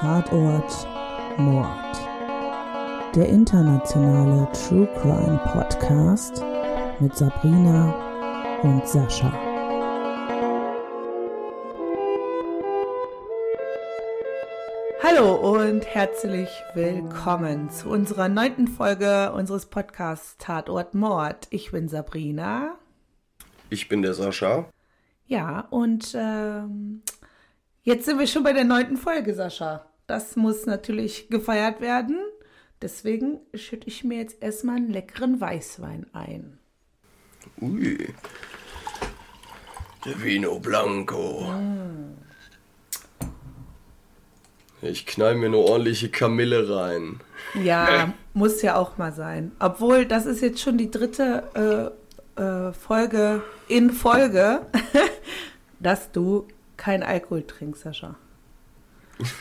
Tatort Mord. Der internationale True Crime Podcast mit Sabrina und Sascha. Hallo und herzlich willkommen zu unserer neunten Folge unseres Podcasts Tatort Mord. Ich bin Sabrina. Ich bin der Sascha. Ja, und ähm, jetzt sind wir schon bei der neunten Folge, Sascha. Das muss natürlich gefeiert werden. Deswegen schütte ich mir jetzt erstmal einen leckeren Weißwein ein. Ui. Der Vino Blanco. Mm. Ich knall mir eine ordentliche Kamille rein. Ja, muss ja auch mal sein. Obwohl, das ist jetzt schon die dritte äh, äh, Folge in Folge, dass du kein Alkohol trinkst, Sascha.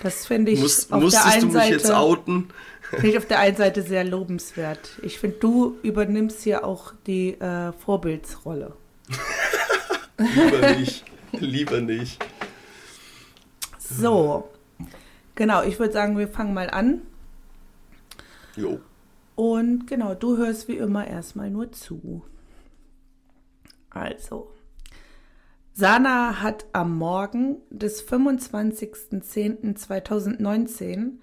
Das finde ich Muss, auf der einen Seite jetzt outen? Finde ich auf der einen Seite sehr lobenswert. Ich finde, du übernimmst hier auch die äh, Vorbildsrolle. lieber nicht. Lieber nicht. So. Genau, ich würde sagen, wir fangen mal an. Jo. Und genau, du hörst wie immer erstmal nur zu. Also, Sana hat am Morgen des 25.10.2019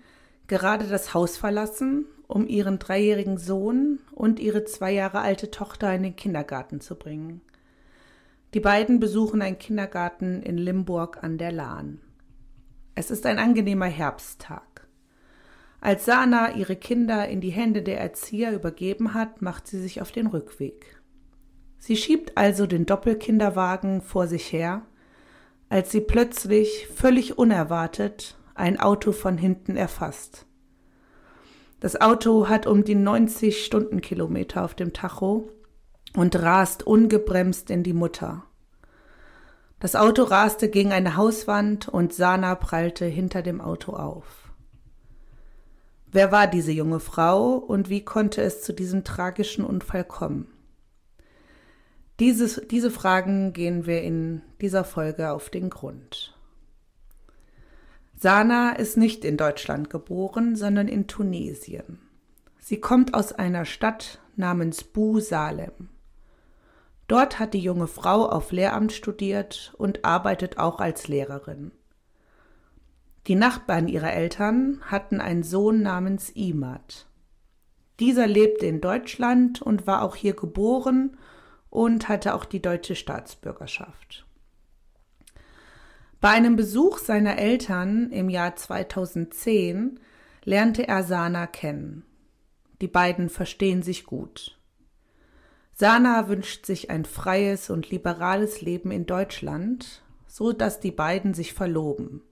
gerade das Haus verlassen, um ihren dreijährigen Sohn und ihre zwei Jahre alte Tochter in den Kindergarten zu bringen. Die beiden besuchen einen Kindergarten in Limburg an der Lahn. Es ist ein angenehmer Herbsttag. Als Sana ihre Kinder in die Hände der Erzieher übergeben hat, macht sie sich auf den Rückweg. Sie schiebt also den Doppelkinderwagen vor sich her, als sie plötzlich, völlig unerwartet, ein Auto von hinten erfasst. Das Auto hat um die 90 Stundenkilometer auf dem Tacho und rast ungebremst in die Mutter. Das Auto raste gegen eine Hauswand und Sana prallte hinter dem Auto auf. Wer war diese junge Frau und wie konnte es zu diesem tragischen Unfall kommen? Dieses, diese Fragen gehen wir in dieser Folge auf den Grund. Sana ist nicht in Deutschland geboren, sondern in Tunesien. Sie kommt aus einer Stadt namens Bu Salem. Dort hat die junge Frau auf Lehramt studiert und arbeitet auch als Lehrerin. Die Nachbarn ihrer Eltern hatten einen Sohn namens Imad. Dieser lebte in Deutschland und war auch hier geboren und hatte auch die deutsche Staatsbürgerschaft. Bei einem Besuch seiner Eltern im Jahr 2010 lernte er Sana kennen. Die beiden verstehen sich gut. Sana wünscht sich ein freies und liberales Leben in Deutschland, so dass die beiden sich verloben.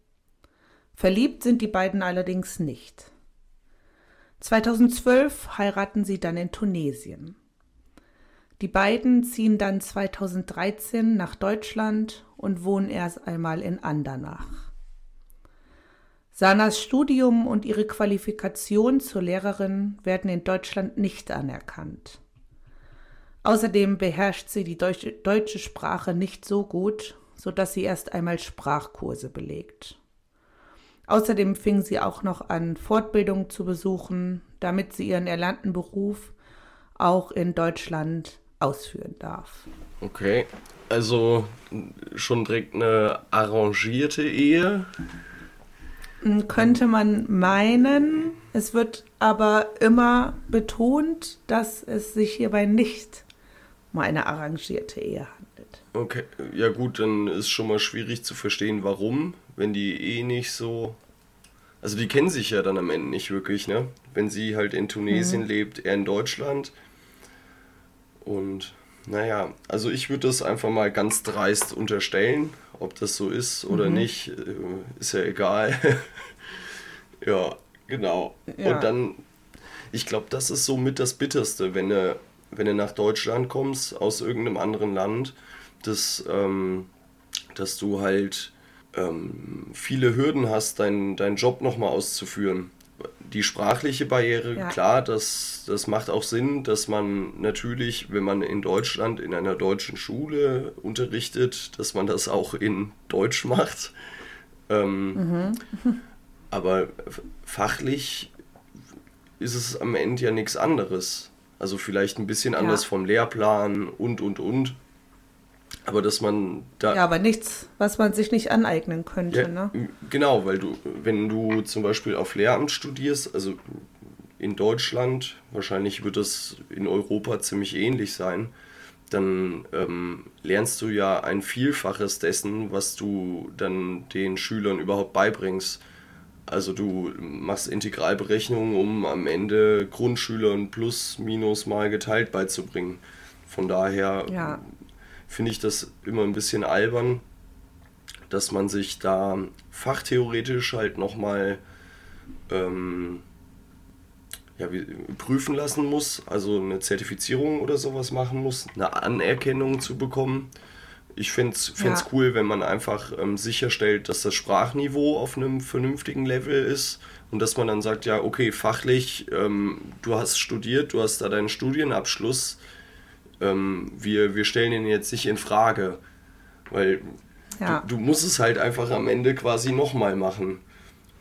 Verliebt sind die beiden allerdings nicht. 2012 heiraten sie dann in Tunesien. Die beiden ziehen dann 2013 nach Deutschland und wohnen erst einmal in Andernach. Sanas Studium und ihre Qualifikation zur Lehrerin werden in Deutschland nicht anerkannt. Außerdem beherrscht sie die deutsche, Sprache nicht so gut, sodass sie erst einmal Sprachkurse belegt. Außerdem fing sie auch noch an, Fortbildungen zu besuchen, damit sie ihren erlernten Beruf auch in Deutschland ausführen darf. Okay, also schon direkt eine arrangierte Ehe? Hm, könnte man meinen. Es wird aber immer betont, dass es sich hierbei nicht um eine arrangierte Ehe handelt. Okay, ja gut, dann ist schon mal schwierig zu verstehen, warum, wenn die Ehe nicht so. Also die kennen sich ja dann am Ende nicht wirklich, ne? Wenn sie halt in Tunesien mhm. lebt, er in Deutschland und naja, also ich würde das einfach mal ganz dreist unterstellen. Ob das so ist oder mhm. nicht, äh, ist ja egal. ja, genau. Ja. Und dann, ich glaube, das ist so mit das Bitterste, wenn du, wenn du nach Deutschland kommst, aus irgendeinem anderen Land, dass, ähm, dass du halt ähm, viele Hürden hast, deinen dein Job nochmal auszuführen die sprachliche Barriere, ja. klar, das, das macht auch Sinn, dass man natürlich, wenn man in Deutschland in einer deutschen Schule unterrichtet, dass man das auch in Deutsch macht. Ähm, mhm. Aber fachlich ist es am Ende ja nichts anderes. Also vielleicht ein bisschen anders ja. vom Lehrplan und, und, und. Aber dass man da. Ja, aber nichts, was man sich nicht aneignen könnte, ja, ne? Genau, weil du, wenn du zum Beispiel auf Lehramt studierst, also in Deutschland, wahrscheinlich wird das in Europa ziemlich ähnlich sein, dann ähm, lernst du ja ein Vielfaches dessen, was du dann den Schülern überhaupt beibringst. Also du machst Integralberechnungen, um am Ende Grundschülern plus minus mal geteilt beizubringen. Von daher ja. Finde ich das immer ein bisschen albern, dass man sich da fachtheoretisch halt nochmal ähm, ja, prüfen lassen muss, also eine Zertifizierung oder sowas machen muss, eine Anerkennung zu bekommen. Ich fände es ja. cool, wenn man einfach ähm, sicherstellt, dass das Sprachniveau auf einem vernünftigen Level ist und dass man dann sagt, ja, okay, fachlich, ähm, du hast studiert, du hast da deinen Studienabschluss, ähm, wir, wir stellen ihn jetzt nicht in Frage, weil ja. du, du musst es halt einfach am Ende quasi nochmal machen.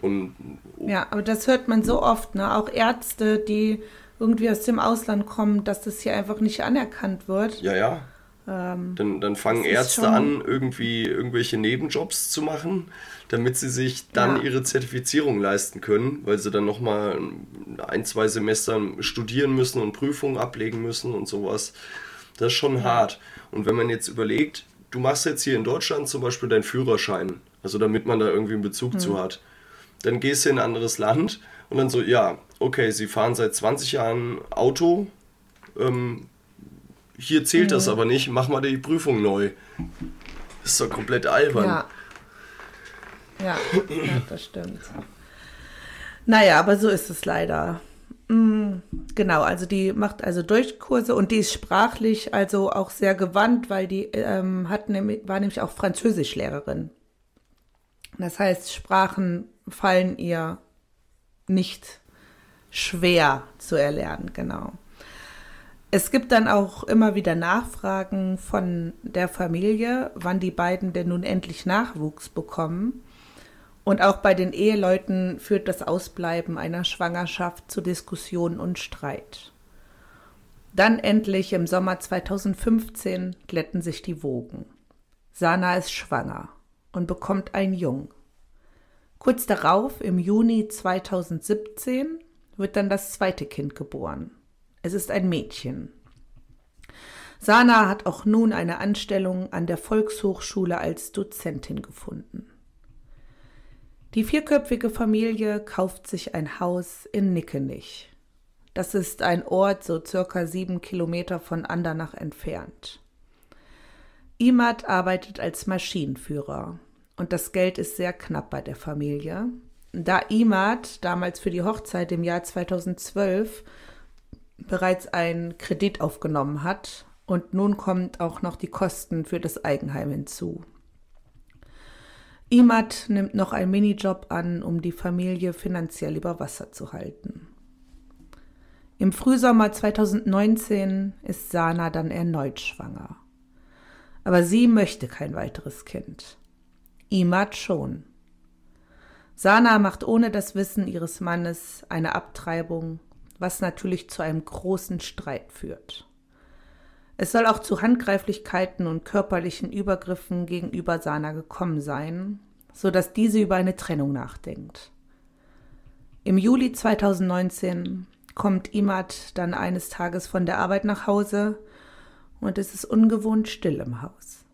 Und, ja, aber das hört man so oft, ne? Auch Ärzte, die irgendwie aus dem Ausland kommen, dass das hier einfach nicht anerkannt wird. Ja, ja. Ähm, dann, dann fangen Ärzte an, irgendwie irgendwelche Nebenjobs zu machen, damit sie sich dann ja. ihre Zertifizierung leisten können, weil sie dann nochmal ein, zwei Semester studieren müssen und Prüfungen ablegen müssen und sowas. Das ist schon hart. Und wenn man jetzt überlegt, du machst jetzt hier in Deutschland zum Beispiel deinen Führerschein, also damit man da irgendwie einen Bezug hm. zu hat dann gehst du in ein anderes Land und dann so, ja, okay, sie fahren seit 20 Jahren Auto, ähm, hier zählt mhm. das aber nicht, mach mal die Prüfung neu. Das ist doch komplett albern. Ja. Ja, ja das stimmt. Naja, aber so ist es leider. Mhm, genau, also die macht also Durchkurse und die ist sprachlich also auch sehr gewandt, weil die ähm, hat nämlich, war nämlich auch Französischlehrerin. Das heißt, Sprachen fallen ihr nicht schwer zu erlernen, genau. Es gibt dann auch immer wieder Nachfragen von der Familie, wann die beiden denn nun endlich Nachwuchs bekommen. Und auch bei den Eheleuten führt das Ausbleiben einer Schwangerschaft zu Diskussionen und Streit. Dann endlich im Sommer 2015 glätten sich die Wogen. Sana ist schwanger und bekommt ein Jung. Kurz darauf, im Juni 2017, wird dann das zweite Kind geboren. Es ist ein Mädchen. Sana hat auch nun eine Anstellung an der Volkshochschule als Dozentin gefunden. Die vierköpfige Familie kauft sich ein Haus in Nickenich. Das ist ein Ort so circa sieben Kilometer von Andernach entfernt. Imad arbeitet als Maschinenführer und das Geld ist sehr knapp bei der Familie. Da Imad damals für die Hochzeit im Jahr 2012 bereits einen Kredit aufgenommen hat und nun kommt auch noch die Kosten für das Eigenheim hinzu. Imad nimmt noch einen Minijob an, um die Familie finanziell über Wasser zu halten. Im Frühsommer 2019 ist Sana dann erneut schwanger. Aber sie möchte kein weiteres Kind. Imad schon. Sana macht ohne das Wissen ihres Mannes eine Abtreibung, was natürlich zu einem großen Streit führt. Es soll auch zu Handgreiflichkeiten und körperlichen Übergriffen gegenüber Sana gekommen sein, so dass diese über eine Trennung nachdenkt. Im Juli 2019 kommt Imad dann eines Tages von der Arbeit nach Hause und es ist ungewohnt still im Haus.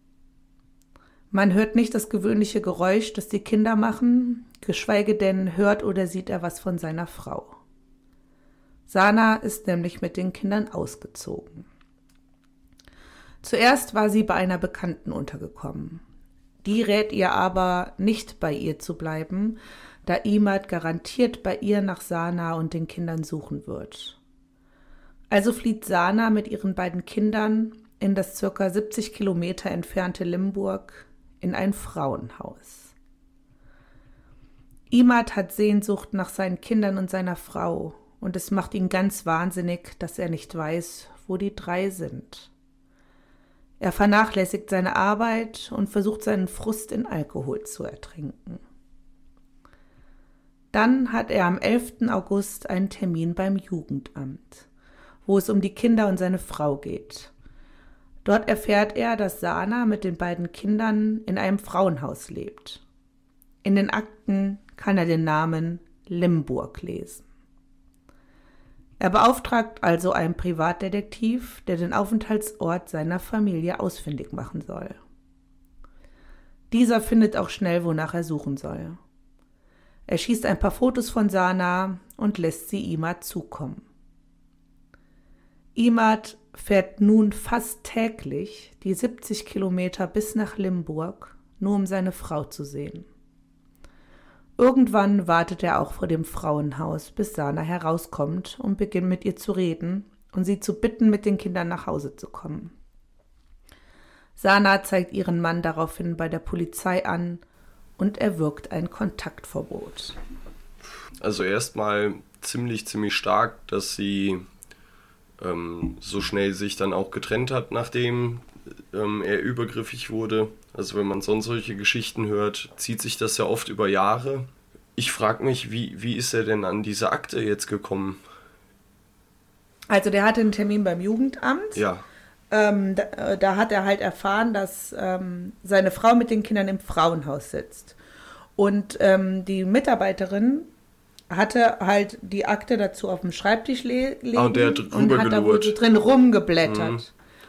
Man hört nicht das gewöhnliche Geräusch, das die Kinder machen, geschweige denn hört oder sieht er was von seiner Frau. Sana ist nämlich mit den Kindern ausgezogen. Zuerst war sie bei einer Bekannten untergekommen. Die rät ihr aber, nicht bei ihr zu bleiben, da Imad garantiert bei ihr nach Sana und den Kindern suchen wird. Also flieht Sana mit ihren beiden Kindern in das circa 70 Kilometer entfernte Limburg in ein Frauenhaus. Imad hat Sehnsucht nach seinen Kindern und seiner Frau, und es macht ihn ganz wahnsinnig, dass er nicht weiß, wo die drei sind. Er vernachlässigt seine Arbeit und versucht seinen Frust in Alkohol zu ertrinken. Dann hat er am 11. August einen Termin beim Jugendamt, wo es um die Kinder und seine Frau geht. Dort erfährt er, dass Sana mit den beiden Kindern in einem Frauenhaus lebt. In den Akten kann er den Namen Limburg lesen. Er beauftragt also einen Privatdetektiv, der den Aufenthaltsort seiner Familie ausfindig machen soll. Dieser findet auch schnell, wonach er suchen soll. Er schießt ein paar Fotos von Sana und lässt sie Imad zukommen. Imad fährt nun fast täglich die 70 Kilometer bis nach Limburg, nur um seine Frau zu sehen. Irgendwann wartet er auch vor dem Frauenhaus, bis Sana herauskommt und beginnt mit ihr zu reden und sie zu bitten, mit den Kindern nach Hause zu kommen. Sana zeigt ihren Mann daraufhin bei der Polizei an und erwirkt ein Kontaktverbot. Also erstmal ziemlich, ziemlich stark, dass sie ähm, so schnell sich dann auch getrennt hat, nachdem ähm, er übergriffig wurde. Also wenn man sonst solche Geschichten hört, zieht sich das ja oft über Jahre. Ich frage mich, wie, wie ist er denn an diese Akte jetzt gekommen? Also der hatte einen Termin beim Jugendamt. Ja. Ähm, da, äh, da, hat er halt erfahren, dass ähm, seine Frau mit den Kindern im Frauenhaus sitzt. Und ähm, die Mitarbeiterin hatte halt die Akte dazu auf dem Schreibtisch liegen ah, und, der hat und hat da drin rumgeblättert. Mhm.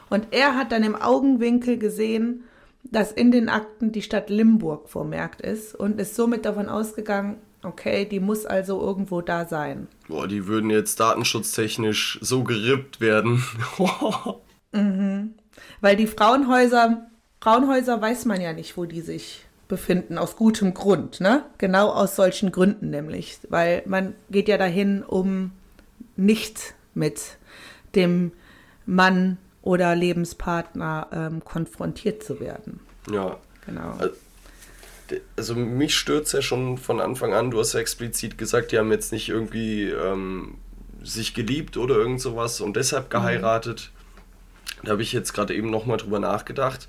Und er hat dann im Augenwinkel gesehen, dass in den Akten die Stadt Limburg vermerkt ist und ist somit davon ausgegangen, okay, die muss also irgendwo da sein. Boah, die würden jetzt datenschutztechnisch so gerippt werden. mhm. Weil die Frauenhäuser, Frauenhäuser weiß man ja nicht, wo die sich befinden, aus gutem Grund, ne? Genau aus solchen Gründen nämlich. Weil man geht ja dahin, um nicht mit dem Mann oder Lebenspartner ähm, konfrontiert zu werden. Ja. Genau. Also mich stört es ja schon von Anfang an. Du hast ja explizit gesagt, die haben jetzt nicht irgendwie ähm, sich geliebt oder irgend sowas und deshalb mhm. geheiratet. Mhm. Da habe ich jetzt gerade eben nochmal drüber nachgedacht.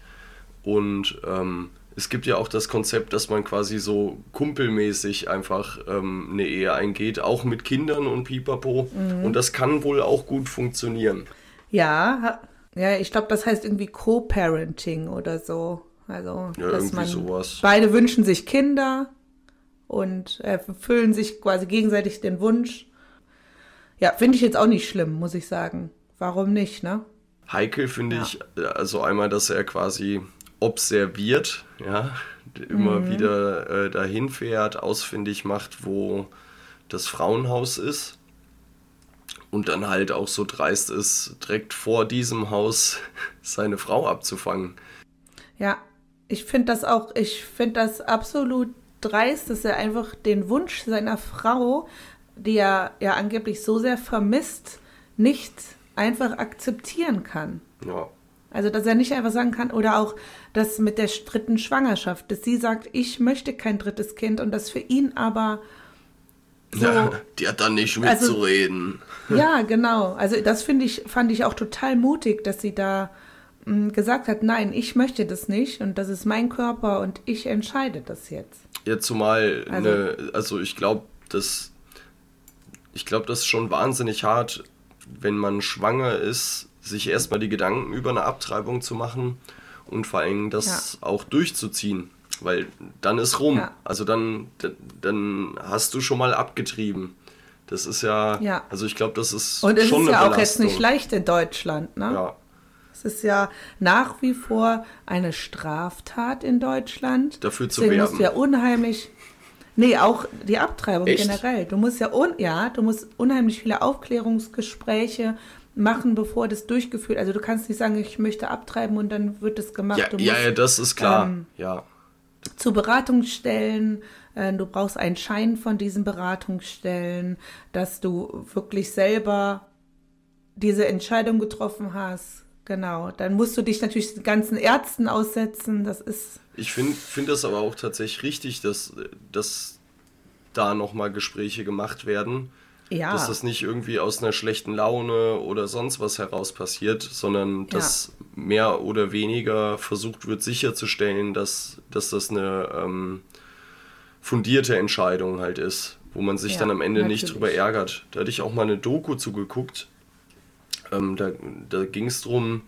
Und ähm, es gibt ja auch das Konzept, dass man quasi so kumpelmäßig einfach ähm, eine Ehe eingeht, auch mit Kindern und Pipapo. Mhm. Und das kann wohl auch gut funktionieren. Ja, ja, ich glaube, das heißt irgendwie Co-Parenting oder so. Also, ja, dass man sowas. beide wünschen sich Kinder und erfüllen sich quasi gegenseitig den Wunsch. Ja, finde ich jetzt auch nicht schlimm, muss ich sagen. Warum nicht, ne? Heikel finde ja. ich, also einmal, dass er quasi observiert, ja, immer mhm. wieder äh, dahin fährt, ausfindig macht, wo das Frauenhaus ist und dann halt auch so dreist ist, direkt vor diesem Haus seine Frau abzufangen. Ja, ich finde das auch, ich finde das absolut dreist, dass er einfach den Wunsch seiner Frau, die er ja angeblich so sehr vermisst, nicht einfach akzeptieren kann. Ja. Also, dass er nicht einfach sagen kann, oder auch das mit der dritten Schwangerschaft, dass sie sagt, ich möchte kein drittes Kind und das für ihn aber so, ja, die hat dann nicht mitzureden. Also, ja, genau. Also das finde ich, fand ich auch total mutig, dass sie da mh, hm, gesagt hat, nein, ich möchte das nicht und das ist mein Körper und ich entscheide das jetzt. Ja, zumal, also, ne, also ich glaube, das, ich glaube, das ist schon wahnsinnig hart, wenn man schwanger ist, sich erstmal die Gedanken über eine Abtreibung zu machen und vor allem das ja. auch durchzuziehen. Weil dann ist rum. Ja. Also dann, dann hast du schon mal abgetrieben. Das ist ja, ja. also ich glaube, das ist Und es schon ist ja Belastung. auch jetzt nicht leicht in Deutschland, ne? Ja. Es ist ja nach wie vor eine Straftat in Deutschland. Dafür zu Deswegen werben. musst du ja unheimlich, nee, auch die Abtreibung Echt? generell. Du musst ja, un, ja, du musst unheimlich viele Aufklärungsgespräche machen, bevor das durchgeführt. Also du kannst nicht sagen, ich möchte abtreiben und dann wird das gemacht. Ja, musst, ja, ja, das ist klar. Ähm, ja zu Beratungsstellen. Äh, du brauchst einen Schein von diesen Beratungsstellen, dass du wirklich selber diese Entscheidung getroffen hast. Genau. Dann musst du dich natürlich den ganzen Ärzten aussetzen. Das ist. Ich finde find das aber auch tatsächlich richtig, dass, dass da nochmal Gespräche gemacht werden. Ja. Dass das nicht irgendwie aus einer schlechten Laune oder sonst was heraus passiert, sondern dass ja. mehr oder weniger versucht wird sicherzustellen, dass, dass das eine ähm, fundierte Entscheidung halt ist, wo man sich Ja, dann am Ende natürlich. nicht drüber ärgert. Da hatte ich auch mal eine Doku zugeguckt. Ähm, da da ging es darum,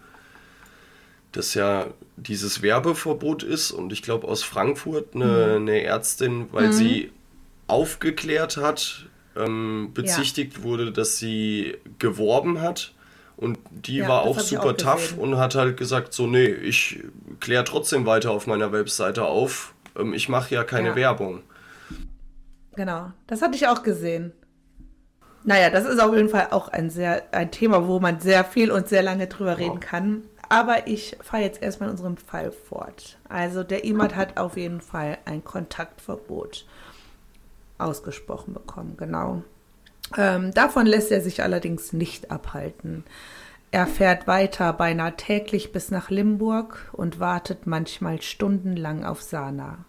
dass ja dieses Werbeverbot ist und ich glaube aus Frankfurt eine, eine Ärztin, weil sie aufgeklärt hat, ähm, bezichtigt wurde, dass sie geworben hat und die Ja, war auch super auch tough und hat halt gesagt, so nee, ich kläre trotzdem weiter auf meiner Webseite auf, ähm, ich mache ja keine Ja. Werbung. Genau, das hatte ich auch gesehen. Naja, das ist auf jeden Fall auch ein sehr ein Thema, wo man sehr viel und sehr lange drüber reden kann. Aber ich fahre jetzt erstmal in unserem Fall fort. Also der Imad hat auf jeden Fall ein Kontaktverbot ausgesprochen bekommen, genau. Ähm, davon lässt er sich allerdings nicht abhalten. Er fährt weiter beinahe täglich bis nach Limburg und wartet manchmal stundenlang auf Sana.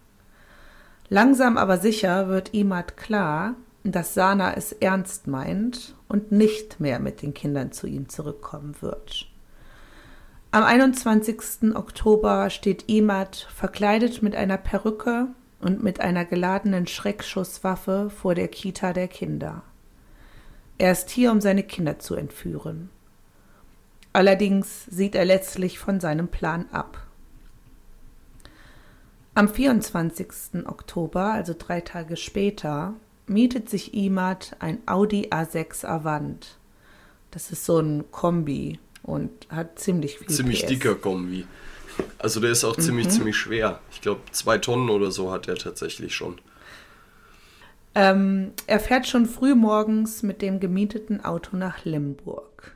Langsam aber sicher wird Imad klar, dass Sana es ernst meint und nicht mehr mit den Kindern zu ihm zurückkommen wird. Am 21. Oktober steht Imad verkleidet mit einer Perücke und mit einer geladenen Schreckschusswaffe vor der Kita der Kinder. Er ist hier, um seine Kinder zu entführen. Allerdings sieht er letztlich von seinem Plan ab. Am 24. Oktober, also drei Tage später, mietet sich Imad ein Audi A6 Avant. Das ist so ein Kombi und hat ziemlich viel Ziemlich PS. dicker Kombi. Also der ist auch ziemlich, ziemlich schwer. Ich glaube, zwei Tonnen oder so hat er tatsächlich schon. Ähm, er fährt schon früh morgens mit dem gemieteten Auto nach Limburg.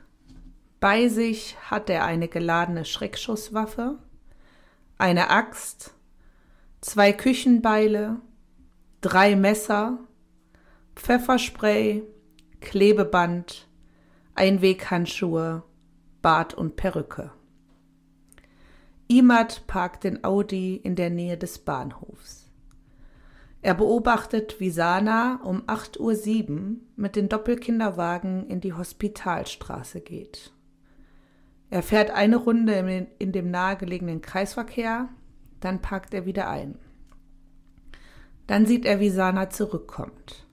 Bei sich hat er eine geladene Schreckschusswaffe, eine Axt, zwei Küchenbeile, drei Messer, Pfefferspray, Klebeband, Einweghandschuhe, Bart und Perücke. Imad parkt den Audi in der Nähe des Bahnhofs. Er beobachtet, wie Sana um 8.07 Uhr mit den Doppelkinderwagen in die Hospitalstraße geht. Er fährt eine Runde in dem nahegelegenen Kreisverkehr, dann parkt er wieder ein. Dann sieht er, wie Sana zurückkommt.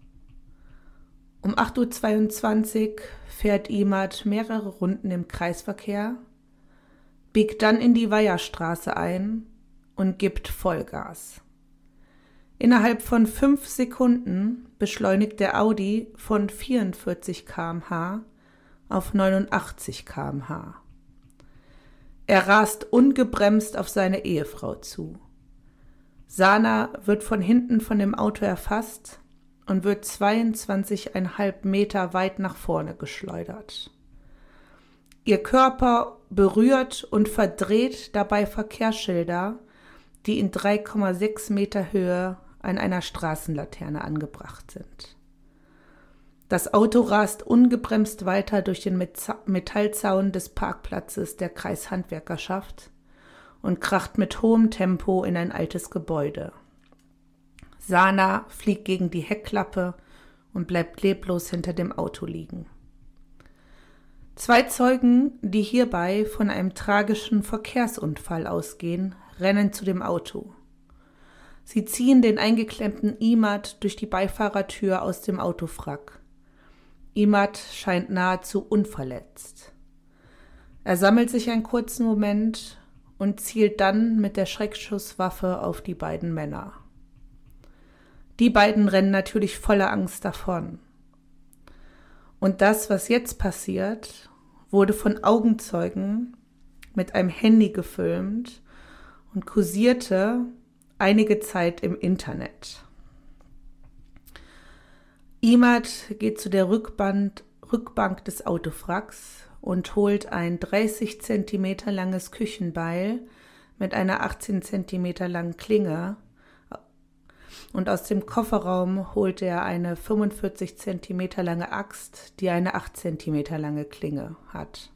Um 8.22 Uhr fährt Imad mehrere Runden im Kreisverkehr, biegt dann in die Weiherstraße ein und gibt Vollgas. Innerhalb von fünf Sekunden beschleunigt der Audi von 44 km/h auf 89 km/h. Er rast ungebremst auf seine Ehefrau zu. Sana wird von hinten von dem Auto erfasst und wird 22,5 Meter weit nach vorne geschleudert. Ihr Körper berührt und verdreht dabei Verkehrsschilder, die in 3,6 Meter Höhe an einer Straßenlaterne angebracht sind. Das Auto rast ungebremst weiter durch den Metallzaun des Parkplatzes der Kreishandwerkerschaft und kracht mit hohem Tempo in ein altes Gebäude. Sana fliegt gegen die Heckklappe und bleibt leblos hinter dem Auto liegen. Zwei Zeugen, die hierbei von einem tragischen Verkehrsunfall ausgehen, rennen zu dem Auto. Sie ziehen den eingeklemmten Imad durch die Beifahrertür aus dem Autofrack. Imad scheint nahezu unverletzt. Er sammelt sich einen kurzen Moment und zielt dann mit der Schreckschusswaffe auf die beiden Männer. Die beiden rennen natürlich voller Angst davon. Und das, was jetzt passiert, wurde von Augenzeugen mit einem Handy gefilmt und kursierte einige Zeit im Internet. Imad geht zu der Rückband, Rückbank des Autofracks und holt ein 30 cm langes Küchenbeil mit einer 18 cm langen Klinge und aus dem Kofferraum holt er eine 45 cm lange Axt, die eine 8 cm lange Klinge hat.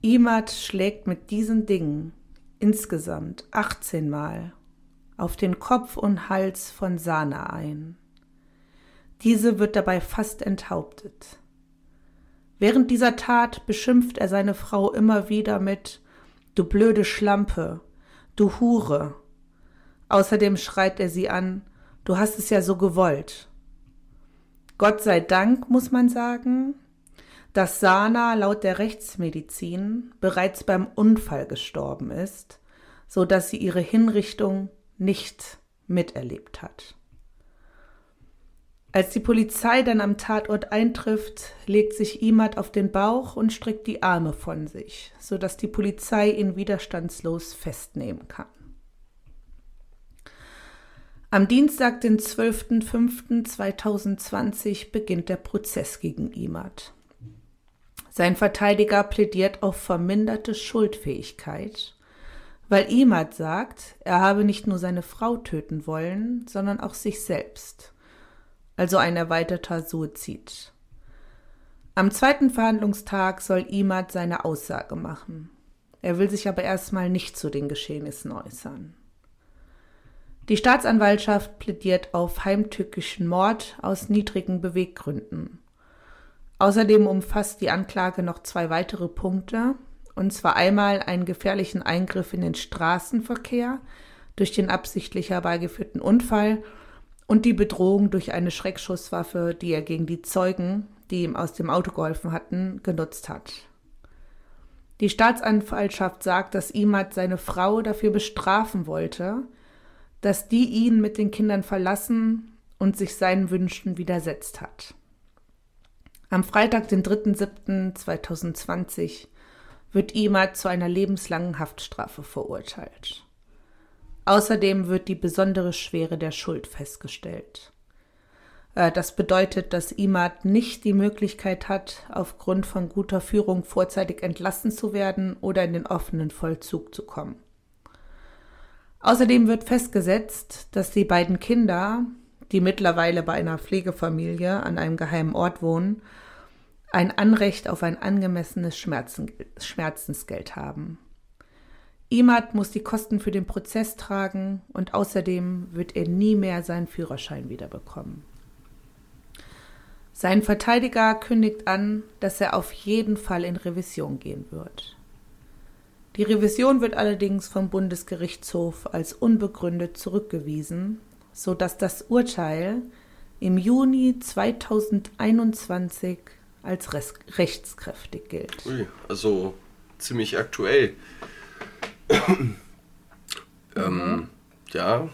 Imad schlägt mit diesen Dingen insgesamt 18 Mal auf den Kopf und Hals von Sana ein. Diese wird dabei fast enthauptet. Während dieser Tat beschimpft er seine Frau immer wieder mit Du blöde Schlampe, du Hure. Außerdem schreit er sie an Du hast es ja so gewollt. Gott sei Dank, muss man sagen, dass Sana laut der Rechtsmedizin bereits beim Unfall gestorben ist, so dass sie ihre Hinrichtung nicht miterlebt hat. Als die Polizei dann am Tatort eintrifft, legt sich Imad auf den Bauch und streckt die Arme von sich, so dass die Polizei ihn widerstandslos festnehmen kann. Am Dienstag, den 12.05.2020, beginnt der Prozess gegen Imad. Sein Verteidiger plädiert auf verminderte Schuldfähigkeit, weil Imad sagt, er habe nicht nur seine Frau töten wollen, sondern auch sich selbst also ein erweiterter Suizid. Am zweiten Verhandlungstag soll Imad seine Aussage machen. Er will sich aber erstmal nicht zu den Geschehnissen äußern. Die Staatsanwaltschaft plädiert auf heimtückischen Mord aus niedrigen Beweggründen. Außerdem umfasst die Anklage noch zwei weitere Punkte, und zwar einmal einen gefährlichen Eingriff in den Straßenverkehr durch den absichtlich herbeigeführten Unfall und die Bedrohung durch eine Schreckschusswaffe, die er gegen die Zeugen, die ihm aus dem Auto geholfen hatten, genutzt hat. Die Staatsanwaltschaft sagt, dass Imad seine Frau dafür bestrafen wollte, dass die ihn mit den Kindern verlassen und sich seinen Wünschen widersetzt hat. Am Freitag, den 3.7.2020, wird Imad zu einer lebenslangen Haftstrafe verurteilt. Außerdem wird die besondere Schwere der Schuld festgestellt. Äh, das bedeutet, dass Imad nicht die Möglichkeit hat, aufgrund von guter Führung vorzeitig entlassen zu werden oder in den offenen Vollzug zu kommen. Außerdem wird festgesetzt, dass die beiden Kinder, die mittlerweile bei einer Pflegefamilie an einem geheimen Ort wohnen, ein Anrecht auf ein angemessenes Schmerzensgeld haben. Imad muss die Kosten für den Prozess tragen und außerdem wird er nie mehr seinen Führerschein wiederbekommen. Sein Verteidiger kündigt an, dass er auf jeden Fall in Revision gehen wird. Die Revision wird allerdings vom Bundesgerichtshof als unbegründet zurückgewiesen, so dass das Urteil im Juni 2021 als rechtskräftig gilt. Ui, also ziemlich aktuell ähm, ja,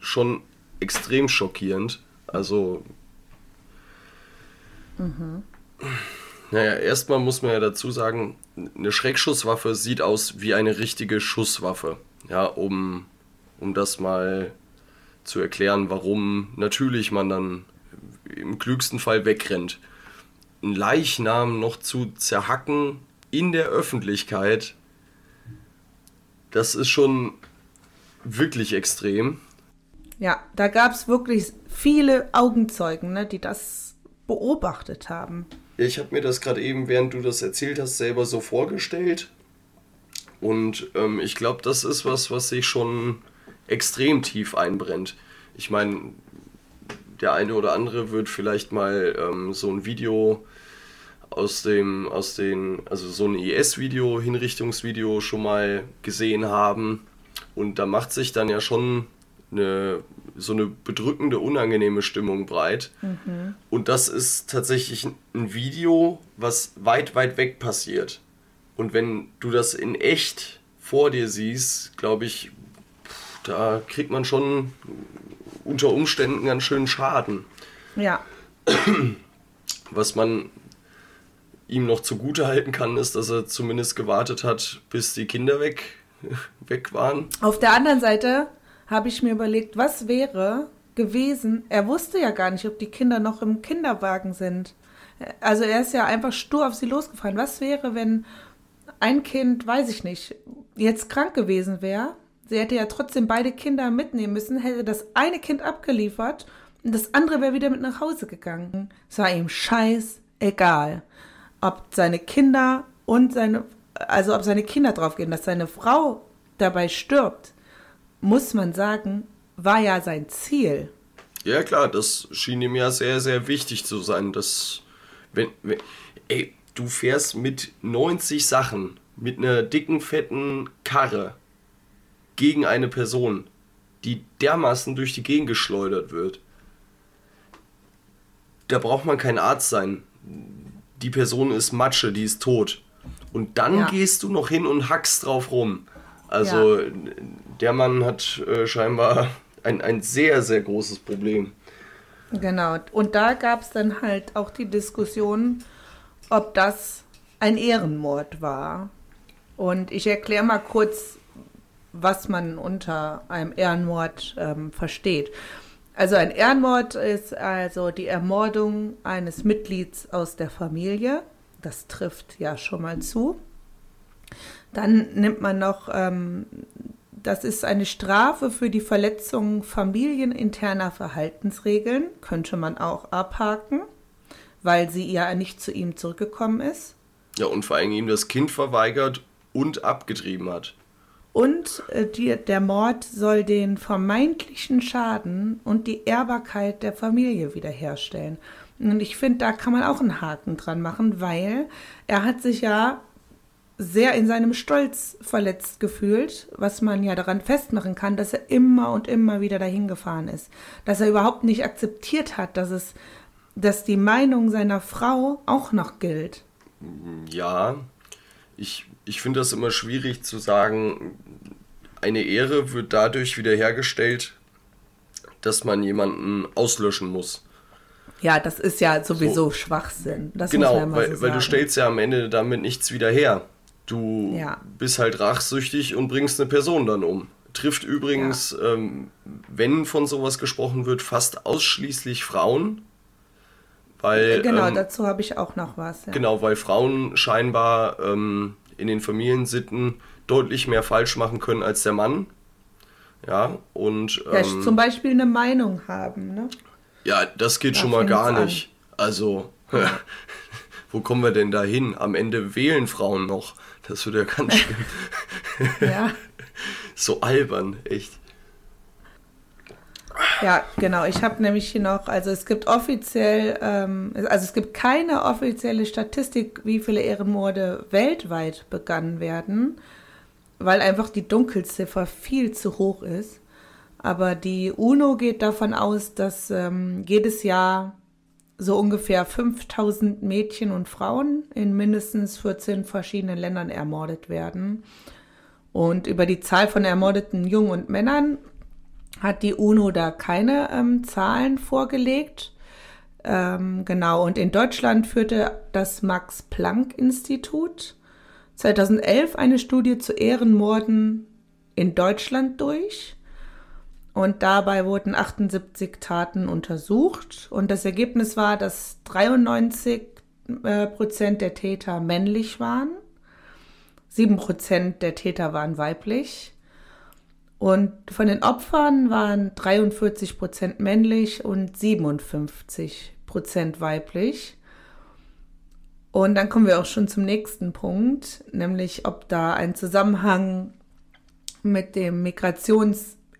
schon extrem schockierend. Also, mhm. naja, erstmal muss man ja dazu sagen, eine Schreckschusswaffe sieht aus wie eine richtige Schusswaffe. Ja, um, um das mal zu erklären, warum natürlich man dann im klügsten Fall wegrennt. Ein Leichnam noch zu zerhacken in der Öffentlichkeit das ist schon wirklich extrem. Ja, da gab es wirklich viele Augenzeugen, ne, die das beobachtet haben. Ich habe mir das gerade eben, während du das erzählt hast, selber so vorgestellt. Und ähm, ich glaube, das ist was, was sich schon extrem tief einbrennt. Ich meine, der eine oder andere wird vielleicht mal ähm, so ein Video aus dem, aus den, also so ein IS-Video, Hinrichtungsvideo schon mal gesehen haben. Und da macht sich dann ja schon eine, so eine bedrückende, unangenehme Stimmung breit. Mhm. Und das ist tatsächlich ein Video, was weit, weit weg passiert. Und wenn du das in echt vor dir siehst, glaube ich, da kriegt man schon unter Umständen ganz schön Schaden. Ja. Was man ihm noch zugute halten kann, ist, dass er zumindest gewartet hat, bis die Kinder weg, weg waren. Auf der anderen Seite habe ich mir überlegt, was wäre gewesen, er wusste ja gar nicht, ob die Kinder noch im Kinderwagen sind. Also er ist ja einfach stur auf sie losgefahren. Was wäre, wenn ein Kind, weiß ich nicht, jetzt krank gewesen wäre? Sie hätte ja trotzdem beide Kinder mitnehmen müssen, hätte das eine Kind abgeliefert und das andere wäre wieder mit nach Hause gegangen. Es war ihm scheiß egal ob seine Kinder und seine, also ob seine Kinder draufgehen, dass seine Frau dabei stirbt, muss man sagen, war ja sein Ziel. Ja, klar, das schien ihm ja sehr, sehr wichtig zu sein, dass, wenn, wenn ey, du fährst mit 90 Sachen, mit einer dicken, fetten Karre gegen eine Person. die dermaßen durch die Gegend geschleudert wird. Da braucht man kein Arzt sein. Die Person ist Matsche, die ist tot. Und dann ja. gehst du noch hin und hackst drauf rum. Also ja. der Mann hat äh, scheinbar ein, ein sehr, sehr großes Problem. Genau. Und da gab es dann halt auch die Diskussion, ob das ein Ehrenmord war. Und ich erkläre mal kurz, was man unter einem Ehrenmord ähm, versteht. Also ein Ehrenmord ist also die Ermordung eines Mitglieds aus der Familie. Das trifft ja schon mal zu. Dann nimmt man noch, ähm, das ist eine Strafe für die Verletzung familieninterner Verhaltensregeln, könnte man auch abhaken, weil sie ja nicht zu ihm zurückgekommen ist. Ja, und vor allem ihm das Kind verweigert und abgetrieben hat. Und äh, die, der Mord soll den vermeintlichen Schaden und die Ehrbarkeit der Familie wiederherstellen. Und ich finde, da kann man auch einen Haken dran machen, weil er hat sich ja sehr in seinem Stolz verletzt gefühlt, was man ja daran festmachen kann, dass er immer und immer wieder dahin gefahren ist. Dass er überhaupt nicht akzeptiert hat, dass es, dass die Meinung seiner Frau auch noch gilt. Ja, ich, ich finde das immer schwierig zu sagen, eine Ehre wird dadurch wiederhergestellt, dass man jemanden auslöschen muss. Ja, das ist ja sowieso so. Schwachsinn. Das genau, ja weil, so weil du stellst ja am Ende damit nichts wieder her. Du ja. bist halt rachsüchtig und bringst eine Person dann um. Trifft übrigens, ja. ähm, wenn von sowas gesprochen wird, fast ausschließlich Frauen. Weil, genau, ähm, dazu habe ich auch noch was. Ja. Genau, weil Frauen scheinbar ähm, in den Familiensitten deutlich mehr falsch machen können als der Mann. Ja, und. ja, ähm, zum Beispiel eine Meinung haben, ne? Ja, das geht da schon mal gar nicht. An. Also, wo kommen wir denn da hin? Am Ende wählen Frauen noch. Das wird ja ganz schlimm. ja. so albern, echt. Ja, genau. Ich habe nämlich hier noch, also es gibt offiziell, ähm, also es gibt keine offizielle Statistik, wie viele Ehrenmorde weltweit begangen werden, weil einfach die Dunkelziffer viel zu hoch ist. Aber die UNO geht davon aus, dass ähm, jedes Jahr so ungefähr 5000 Mädchen und Frauen in mindestens 14 verschiedenen Ländern ermordet werden. Und über die Zahl von ermordeten Jungen und Männern hat die UNO da keine ähm, Zahlen vorgelegt. Ähm, genau, und in Deutschland führte das Max-Planck-Institut 2011 eine Studie zu Ehrenmorden in Deutschland durch. Und dabei wurden 78 Taten untersucht. Und das Ergebnis war, dass 93 äh, Prozent der Täter männlich waren. 7 Prozent der Täter waren weiblich. Und von den Opfern waren 43 Prozent männlich und 57 Prozent weiblich. Und dann kommen wir auch schon zum nächsten Punkt, nämlich ob da ein Zusammenhang mit dem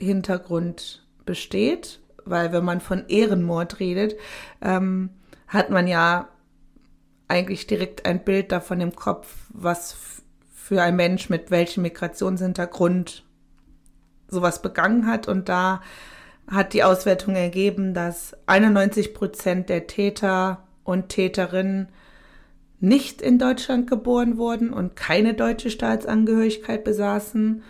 Migrationshintergrund besteht. Weil wenn man von Ehrenmord redet, ähm, hat man ja eigentlich direkt ein Bild davon im Kopf, was für ein Mensch mit welchem Migrationshintergrund sowas begangen hat. Und da hat die Auswertung ergeben, dass 91 Prozent der Täter und Täterinnen nicht in Deutschland geboren wurden und keine deutsche Staatsangehörigkeit besaßen.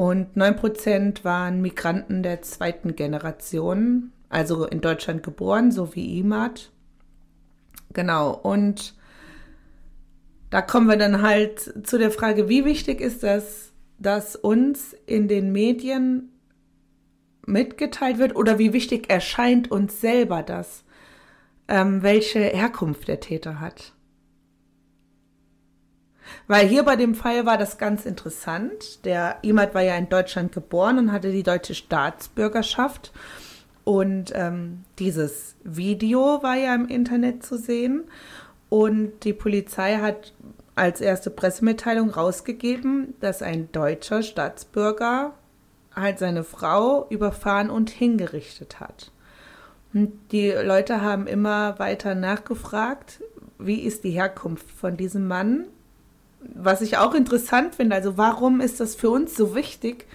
Und 9 Prozent waren Migranten der zweiten Generation, also in Deutschland geboren, so wie Imad. Genau, und da kommen wir dann halt zu der Frage, wie wichtig ist das das uns in den Medien mitgeteilt wird oder wie wichtig erscheint uns selber das, ähm, welche Herkunft der Täter hat. Weil hier bei dem Fall war das ganz interessant. Der Imad war ja in Deutschland geboren und hatte die deutsche Staatsbürgerschaft. Und ähm, dieses Video war ja im Internet zu sehen. Und die Polizei hat als erste Pressemitteilung rausgegeben, dass ein deutscher Staatsbürger halt seine Frau überfahren und hingerichtet hat. Und die Leute haben immer weiter nachgefragt, wie ist die Herkunft von diesem Mann? Was ich auch interessant finde, also warum ist das für uns so wichtig,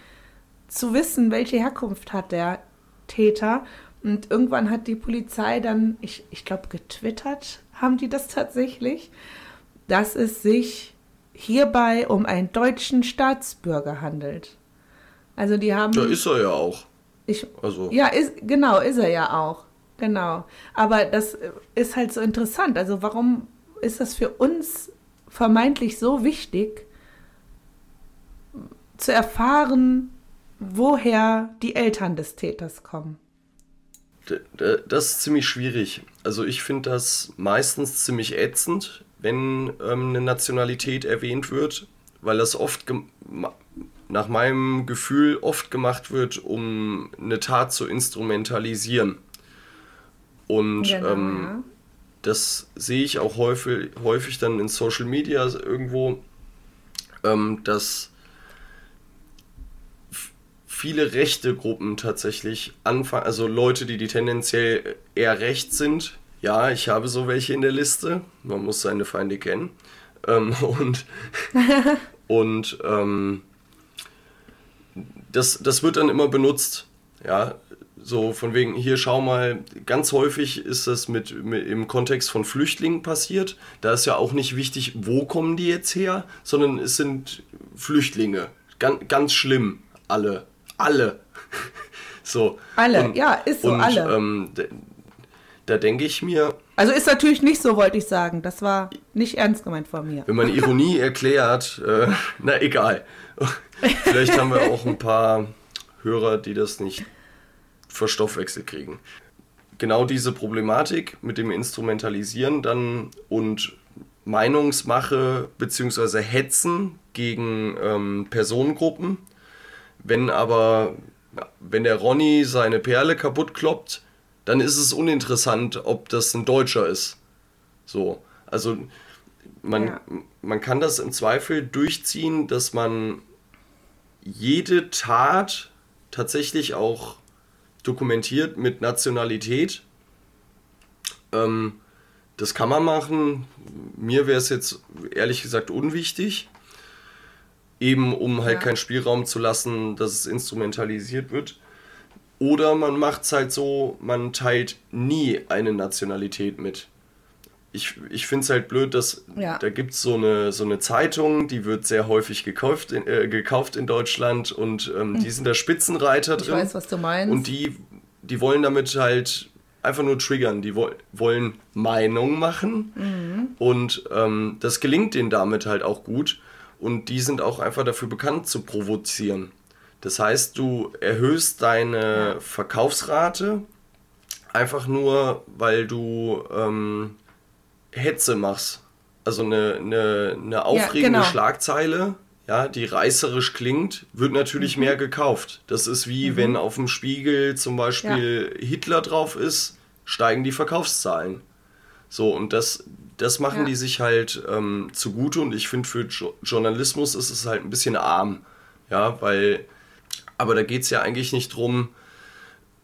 zu wissen, welche Herkunft hat der Täter. Und irgendwann hat die Polizei dann, ich, ich glaube, getwittert haben die das tatsächlich, dass es sich hierbei um einen deutschen Staatsbürger handelt. Also die haben. Da ist er ja auch. Ich, also. Ja, ist, genau, ist er ja auch. Genau. Aber das ist halt so interessant. Also warum ist das für uns vermeintlich so wichtig, zu erfahren, woher die Eltern des Täters kommen? Das ist ziemlich schwierig. Also ich finde das meistens ziemlich ätzend, wenn ähm, eine Nationalität erwähnt wird, weil das oft nach meinem Gefühl oft gemacht wird, um eine Tat zu instrumentalisieren. Und genau, ähm, ja. Das sehe ich auch häufig, häufig dann in Social Media irgendwo, ähm, dass viele rechte Gruppen tatsächlich anfangen, also Leute, die, die tendenziell eher rechts sind. Ja, ich habe so welche in der Liste. Man muss seine Feinde kennen. Ähm, und und ähm, das, das wird dann immer benutzt. Ja, so von wegen, hier schau mal, ganz häufig ist das mit, mit, im Kontext von Flüchtlingen passiert. Da ist ja auch nicht wichtig, wo kommen die jetzt her, sondern es sind Flüchtlinge. Ganz, ganz schlimm, alle alle. so. Alle, und, ja, ist so, und, alle. Ähm, da, da denke ich mir. Also ist natürlich nicht so, wollte ich sagen. Das war nicht ernst gemeint von mir. Wenn man Ironie erklärt, äh, na egal. Vielleicht haben wir auch ein paar Hörer, die das nicht verstoffwechselt kriegen. Genau diese Problematik mit dem Instrumentalisieren dann und Meinungsmache bzw. Hetzen gegen ähm, Personengruppen wenn aber, wenn der Ronny seine Perle kaputt kloppt, dann ist es uninteressant, ob das ein Deutscher ist. So, also man, ja. man kann das im Zweifel durchziehen, dass man jede Tat tatsächlich auch dokumentiert mit Nationalität. Ähm, das kann man machen. Mir wäre es jetzt ehrlich gesagt unwichtig eben um halt ja. keinen Spielraum zu lassen, dass es instrumentalisiert wird. Oder man macht es halt so, man teilt nie eine Nationalität mit. Ich, ich finde es halt blöd, dass ja. da gibt so eine, so eine Zeitung, die wird sehr häufig gekauft in, äh, gekauft in Deutschland und ähm, hm. die sind da Spitzenreiter drin. Ich weiß, was du meinst. Und die, die wollen damit halt einfach nur triggern. Die wo wollen Meinung machen mhm. und ähm, das gelingt denen damit halt auch gut und die sind auch einfach dafür bekannt zu provozieren. Das heißt, du erhöhst deine Verkaufsrate einfach nur, weil du ähm, Hetze machst. Also eine, eine, eine aufregende ja, genau. Schlagzeile, ja, die reißerisch klingt, wird natürlich mhm. mehr gekauft. Das ist wie mhm. wenn auf dem Spiegel zum Beispiel ja. Hitler drauf ist, steigen die Verkaufszahlen. So, und das, das machen ja. die sich halt ähm, zugute und ich finde, für jo Journalismus ist es halt ein bisschen arm. Ja, weil, aber da geht es ja eigentlich nicht drum,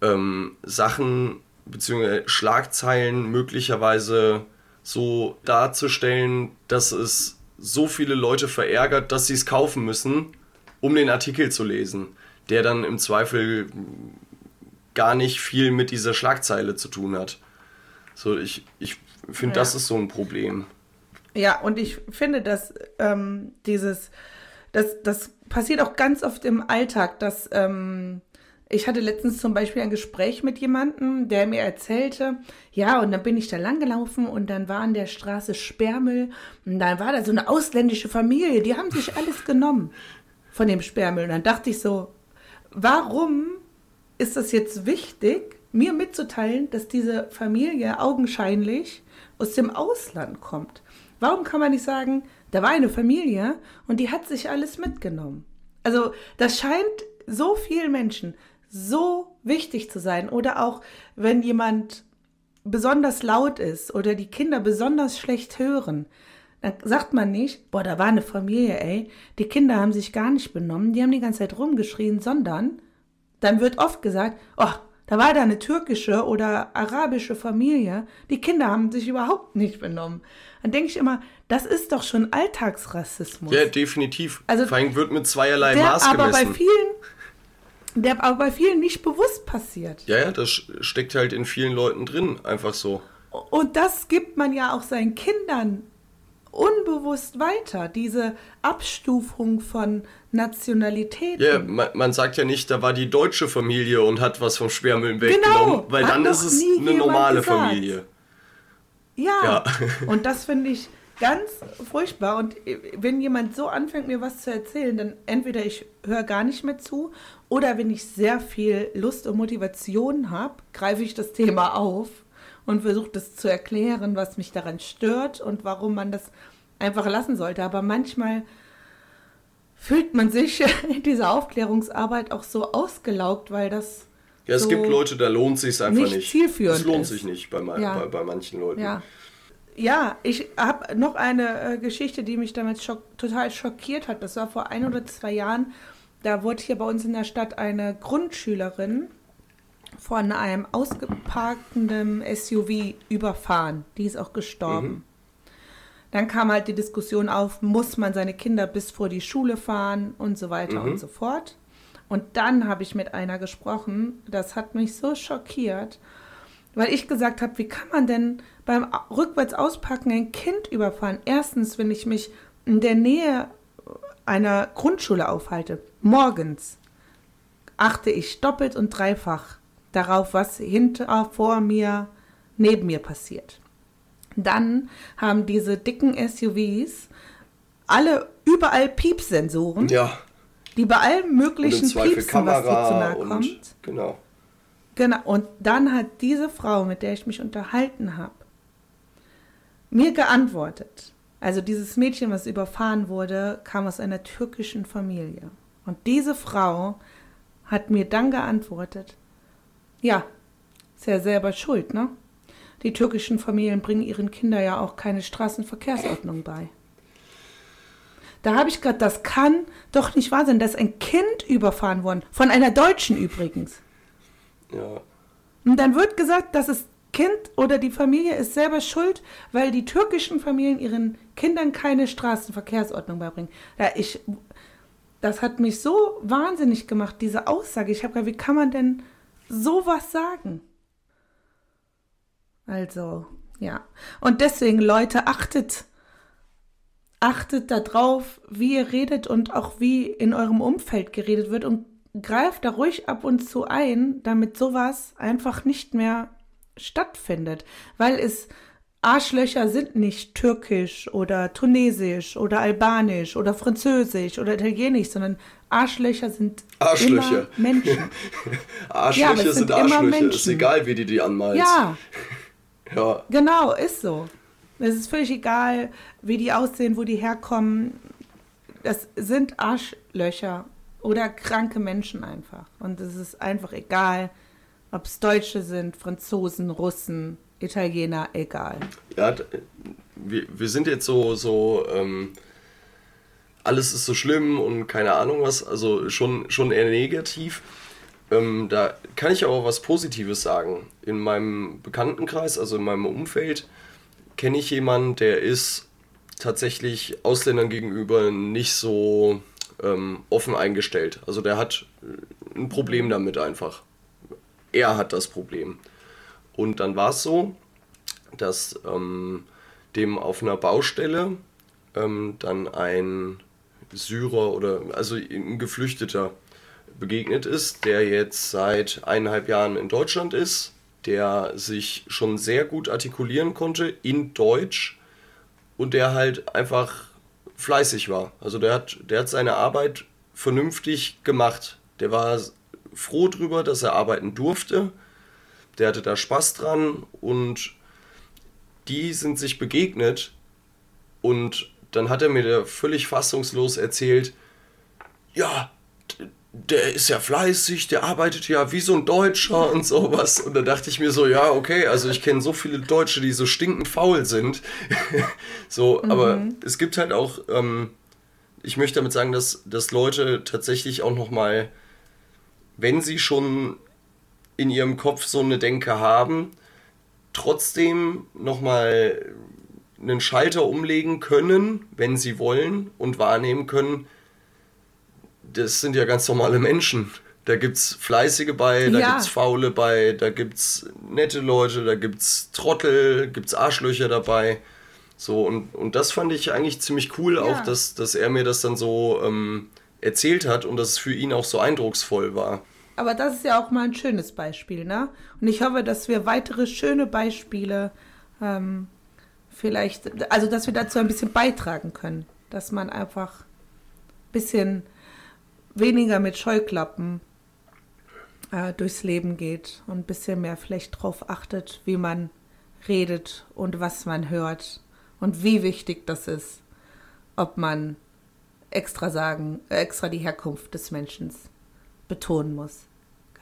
ähm, Sachen bzw. Schlagzeilen möglicherweise so darzustellen, dass es so viele Leute verärgert, dass sie es kaufen müssen, um den Artikel zu lesen, der dann im Zweifel gar nicht viel mit dieser Schlagzeile zu tun hat. So, ich, ich finde, ja. das ist so ein Problem. Ja, und ich finde, dass ähm, dieses, das, das passiert auch ganz oft im Alltag, dass ähm, ich hatte letztens zum Beispiel ein Gespräch mit jemandem, der mir erzählte, ja, und dann bin ich da langgelaufen und dann war an der Straße Sperrmüll und dann war da so eine ausländische Familie, die haben sich alles genommen von dem Sperrmüll. Und dann dachte ich so, warum ist das jetzt wichtig, mir mitzuteilen, dass diese Familie augenscheinlich aus dem Ausland kommt. Warum kann man nicht sagen, da war eine Familie und die hat sich alles mitgenommen? Also das scheint so vielen Menschen so wichtig zu sein. Oder auch wenn jemand besonders laut ist oder die Kinder besonders schlecht hören, dann sagt man nicht, boah, da war eine Familie, ey, die Kinder haben sich gar nicht benommen, die haben die ganze Zeit rumgeschrien, sondern dann wird oft gesagt, oh, da war da eine türkische oder arabische Familie, die Kinder haben sich überhaupt nicht benommen. Dann denke ich immer, das ist doch schon Alltagsrassismus. Ja, definitiv. Also, Vor allem wird mit zweierlei Maß aber gemessen. bei vielen, der aber bei vielen nicht bewusst passiert. Ja, ja, das steckt halt in vielen Leuten drin, einfach so. Und das gibt man ja auch seinen Kindern unbewusst weiter, diese Abstufung von Nationalitäten. Ja, man, man, sagt ja nicht, da war die deutsche Familie und hat was vom Sperrmüll weggenommen, genau, weil dann ist es eine normale gesagt. Familie. Ja, ja. und das finde ich ganz furchtbar. Und wenn jemand so anfängt, mir was zu erzählen, dann entweder ich höre gar nicht mehr zu oder wenn ich sehr viel Lust und Motivation habe, greife ich das Thema auf und versucht es zu erklären, was mich daran stört und warum man das einfach lassen sollte. Aber manchmal fühlt man sich in dieser Aufklärungsarbeit auch so ausgelaugt, weil das. Ja, es so gibt Leute, da lohnt sich einfach nicht. Zielführend es lohnt ist. sich nicht bei, ja. bei, bei, manchen Leuten. Ja, ja ich habe noch eine äh, Geschichte, die mich damals schock, total schockiert hat. Das war vor ein oder zwei Jahren. Da wurde hier bei uns in der Stadt eine Grundschülerin von einem ausgeparkten SUV überfahren. Die ist auch gestorben. Mhm. Dann kam halt die Diskussion auf, muss man seine Kinder bis vor die Schule fahren und so weiter mhm. und so fort. Und dann habe ich mit einer gesprochen, das hat mich so schockiert, weil ich gesagt habe, wie kann man denn beim rückwärts auspacken ein Kind überfahren? Erstens, wenn ich mich in der Nähe einer Grundschule aufhalte, morgens, achte ich doppelt und dreifach darauf, was hinter, vor mir, neben mir passiert. Dann haben diese dicken SUVs alle überall Piepsensoren, ja. die bei allem möglichen Piepsen, Kamera was dir zu nahe kommt. Genau. Genau. Und dann hat diese Frau, mit der ich mich unterhalten habe, mir geantwortet. Also dieses Mädchen, was überfahren wurde, kam aus einer türkischen Familie. Und diese Frau hat mir dann geantwortet, ja, ist ja selber schuld, ne? Die türkischen Familien bringen ihren Kindern ja auch keine Straßenverkehrsordnung bei. Da habe ich gerade, das kann doch nicht wahr sein, dass ein Kind überfahren worden, von einer Deutschen übrigens. Ja. Und dann wird gesagt, dass das Kind oder die Familie ist selber schuld, weil die türkischen Familien ihren Kindern keine Straßenverkehrsordnung beibringen. Ja, ich, das hat mich so wahnsinnig gemacht, diese Aussage. Ich habe gesagt, wie kann man denn sowas sagen? Also, ja. Und deswegen, Leute, achtet, achtet darauf, wie ihr redet und auch wie in eurem Umfeld geredet wird und greift da ruhig ab und zu ein, damit sowas einfach nicht mehr stattfindet. Weil es Arschlöcher sind nicht türkisch oder tunesisch oder albanisch oder französisch oder italienisch, sondern Arschlöcher sind Arschlöcher. immer Menschen. Arschlöcher ja, sind, sind Arschlöcher, ist egal, wie die die anmalst. Ja, Ja. Genau, ist so. Es ist völlig egal, wie die aussehen, wo die herkommen. Das sind Arschlöcher oder kranke Menschen einfach. Und es ist einfach egal, ob es Deutsche sind, Franzosen, Russen, Italiener, egal. Ja, wir, wir sind jetzt so, so ähm, alles ist so schlimm und keine Ahnung was, also schon, schon eher negativ. Ähm, da kann ich aber was Positives sagen. In meinem Bekanntenkreis, also in meinem Umfeld, kenne ich jemanden, der ist tatsächlich Ausländern gegenüber nicht so ähm, offen eingestellt. Also der hat ein Problem damit einfach. Er hat das Problem. Und dann war es so, dass ähm, dem auf einer Baustelle ähm, dann ein Syrer oder also ein Geflüchteter begegnet ist, der jetzt seit eineinhalb Jahren in Deutschland ist, der sich schon sehr gut artikulieren konnte in Deutsch und der halt einfach fleißig war. Also der hat, der hat seine Arbeit vernünftig gemacht. Der war froh drüber, dass er arbeiten durfte. Der hatte da Spaß dran und die sind sich begegnet und dann hat er mir da völlig fassungslos erzählt, ja, der ist ja fleißig, der arbeitet ja wie so ein Deutscher und sowas. Und da dachte ich mir so, ja, okay, also ich kenne so viele Deutsche, die so stinkend faul sind. so, mhm. aber es gibt halt auch, ähm, ich möchte damit sagen, dass, dass Leute tatsächlich auch nochmal, wenn sie schon in ihrem Kopf so eine Denke haben, trotzdem nochmal einen Schalter umlegen können, wenn sie wollen und wahrnehmen können, das sind ja ganz normale Menschen. Da gibt's Fleißige bei, da Ja. gibt's Faule bei, da gibt's nette Leute, da gibt's Trottel, gibt's Arschlöcher dabei. So, und, und das fand ich eigentlich ziemlich cool, auch dass, dass er mir das dann so ähm, erzählt hat und dass es für ihn auch so eindrucksvoll war. Aber das ist ja auch mal ein schönes Beispiel, ne? Und ich hoffe, dass wir weitere schöne Beispiele ähm, vielleicht, also dass wir dazu ein bisschen beitragen können, dass man einfach ein bisschen weniger mit Scheuklappen äh, durchs Leben geht und ein bisschen mehr vielleicht drauf achtet, wie man redet und was man hört und wie wichtig das ist, ob man extra sagen, äh, extra die Herkunft des Menschen betonen muss.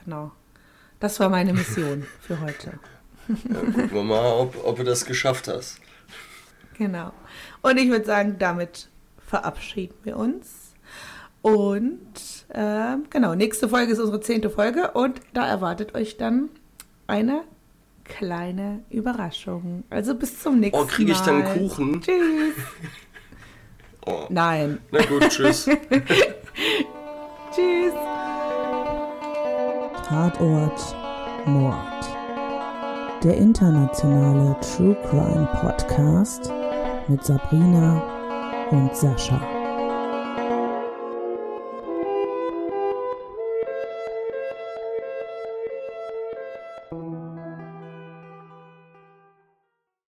Genau. Das war meine Mission für heute. Ja, gucken wir mal, ob, ob du das geschafft hast. Genau. Und ich würde sagen, damit verabschieden wir uns. Und ähm, genau, nächste Folge ist unsere zehnte Folge und da erwartet euch dann eine kleine Überraschung. Also bis zum nächsten Mal. Oh, kriege ich dann Kuchen? Tschüss. Oh. Nein. Na gut, tschüss. Tschüss. Tatort Mord. Der internationale True Crime Podcast mit Sabrina und Sascha.